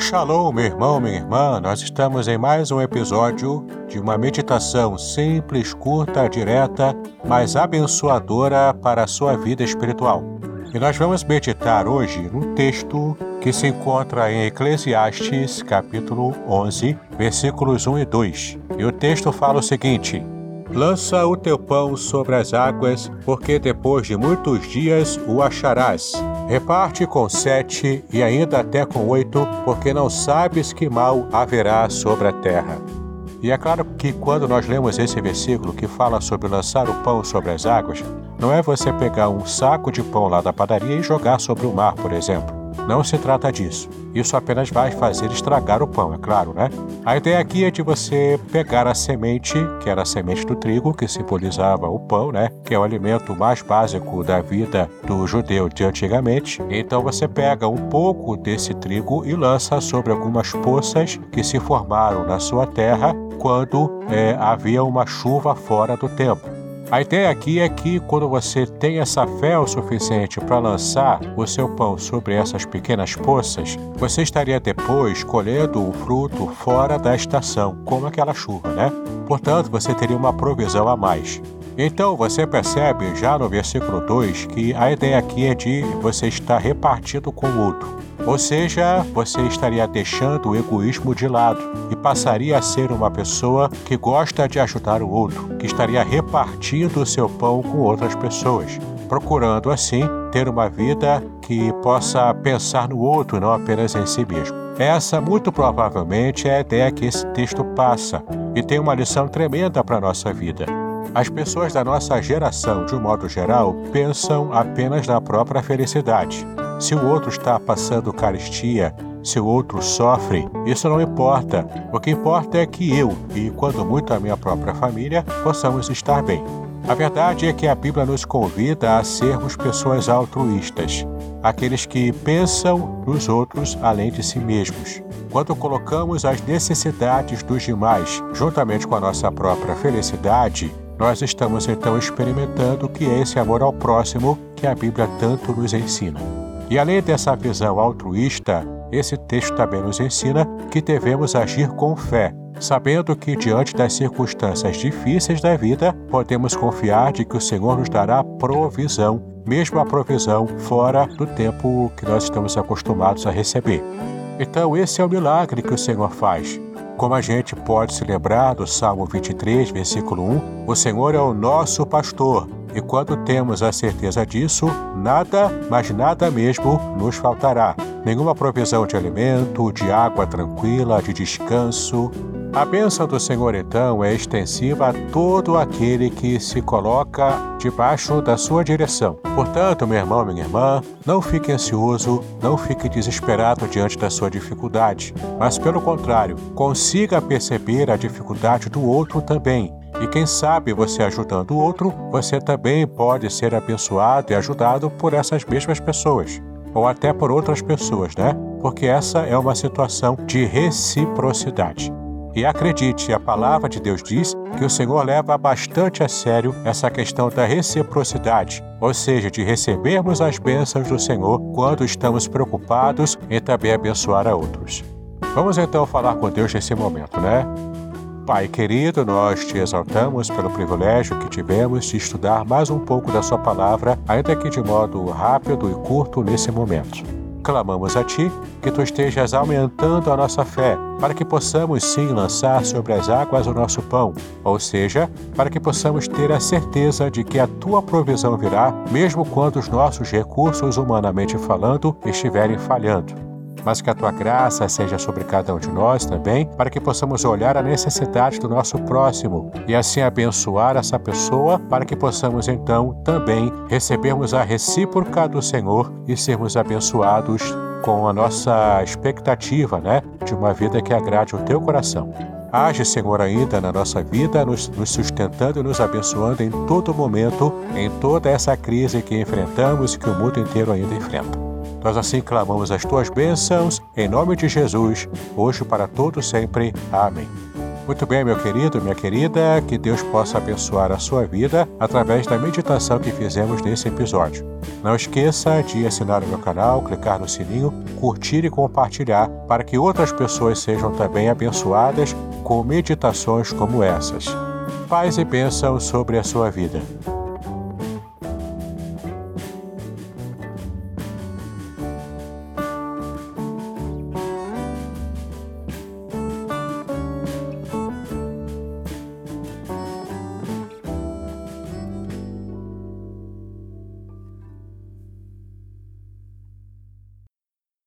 Shalom, meu irmão, minha irmã. Nós estamos em mais um episódio de uma meditação simples, curta, direta, mas abençoadora para a sua vida espiritual. E nós vamos meditar hoje num texto que se encontra em Eclesiastes, capítulo 11, versículos 1 e 2. E o texto fala o seguinte: Lança o teu pão sobre as águas, porque depois de muitos dias o acharás. Reparte com sete e ainda até com oito, porque não sabes que mal haverá sobre a terra. E é claro que quando nós lemos esse versículo que fala sobre lançar o pão sobre as águas, não é você pegar um saco de pão lá da padaria e jogar sobre o mar, por exemplo. Não se trata disso. Isso apenas vai fazer estragar o pão, é claro, né? A ideia aqui é de você pegar a semente, que era a semente do trigo, que simbolizava o pão, né? Que é o alimento mais básico da vida do judeu de antigamente. Então você pega um pouco desse trigo e lança sobre algumas poças que se formaram na sua terra quando é, havia uma chuva fora do tempo. A ideia aqui é que quando você tem essa fé o suficiente para lançar o seu pão sobre essas pequenas poças, você estaria depois colhendo o fruto fora da estação, como aquela chuva, né? Portanto, você teria uma provisão a mais. Então você percebe já no versículo 2 que a ideia aqui é de você estar repartido com o outro. Ou seja, você estaria deixando o egoísmo de lado e passaria a ser uma pessoa que gosta de ajudar o outro, que estaria repartindo o seu pão com outras pessoas, procurando assim ter uma vida que possa pensar no outro não apenas em si mesmo. Essa, muito provavelmente, é a ideia que esse texto passa e tem uma lição tremenda para a nossa vida. As pessoas da nossa geração, de um modo geral, pensam apenas na própria felicidade. Se o outro está passando carestia, se o outro sofre, isso não importa. O que importa é que eu, e quando muito a minha própria família, possamos estar bem. A verdade é que a Bíblia nos convida a sermos pessoas altruístas, aqueles que pensam nos outros além de si mesmos. Quando colocamos as necessidades dos demais juntamente com a nossa própria felicidade, nós estamos então experimentando o que é esse amor ao próximo que a Bíblia tanto nos ensina. E além dessa visão altruísta, esse texto também nos ensina que devemos agir com fé, sabendo que diante das circunstâncias difíceis da vida, podemos confiar de que o Senhor nos dará provisão, mesmo a provisão fora do tempo que nós estamos acostumados a receber. Então, esse é o milagre que o Senhor faz. Como a gente pode se lembrar do Salmo 23, versículo 1, o Senhor é o nosso pastor, e quando temos a certeza disso, nada, mas nada mesmo, nos faltará. Nenhuma provisão de alimento, de água tranquila, de descanso, a bênção do Senhor, então, é extensiva a todo aquele que se coloca debaixo da sua direção. Portanto, meu irmão, minha irmã, não fique ansioso, não fique desesperado diante da sua dificuldade, mas, pelo contrário, consiga perceber a dificuldade do outro também. E quem sabe você ajudando o outro, você também pode ser abençoado e ajudado por essas mesmas pessoas ou até por outras pessoas, né? Porque essa é uma situação de reciprocidade. E acredite, a palavra de Deus diz que o Senhor leva bastante a sério essa questão da reciprocidade, ou seja, de recebermos as bênçãos do Senhor quando estamos preocupados em também abençoar a outros. Vamos então falar com Deus nesse momento, né? Pai querido, nós te exaltamos pelo privilégio que tivemos de estudar mais um pouco da Sua palavra, ainda que de modo rápido e curto nesse momento. Clamamos a Ti que Tu estejas aumentando a nossa fé, para que possamos sim lançar sobre as águas o nosso pão, ou seja, para que possamos ter a certeza de que a Tua provisão virá, mesmo quando os nossos recursos, humanamente falando, estiverem falhando mas que a tua graça seja sobre cada um de nós também, para que possamos olhar a necessidade do nosso próximo e assim abençoar essa pessoa, para que possamos então também recebermos a recíproca do Senhor e sermos abençoados com a nossa expectativa, né, de uma vida que agrade o teu coração. Age, Senhor, ainda na nossa vida, nos, nos, sustentando e nos abençoando em todo momento, em toda essa crise que enfrentamos e que o mundo inteiro ainda enfrenta. Nós assim clamamos as tuas bênçãos, em nome de Jesus, hoje para todos sempre. Amém. Muito bem, meu querido, minha querida, que Deus possa abençoar a sua vida através da meditação que fizemos nesse episódio. Não esqueça de assinar o meu canal, clicar no sininho, curtir e compartilhar para que outras pessoas sejam também abençoadas com meditações como essas. Paz e bênção sobre a sua vida.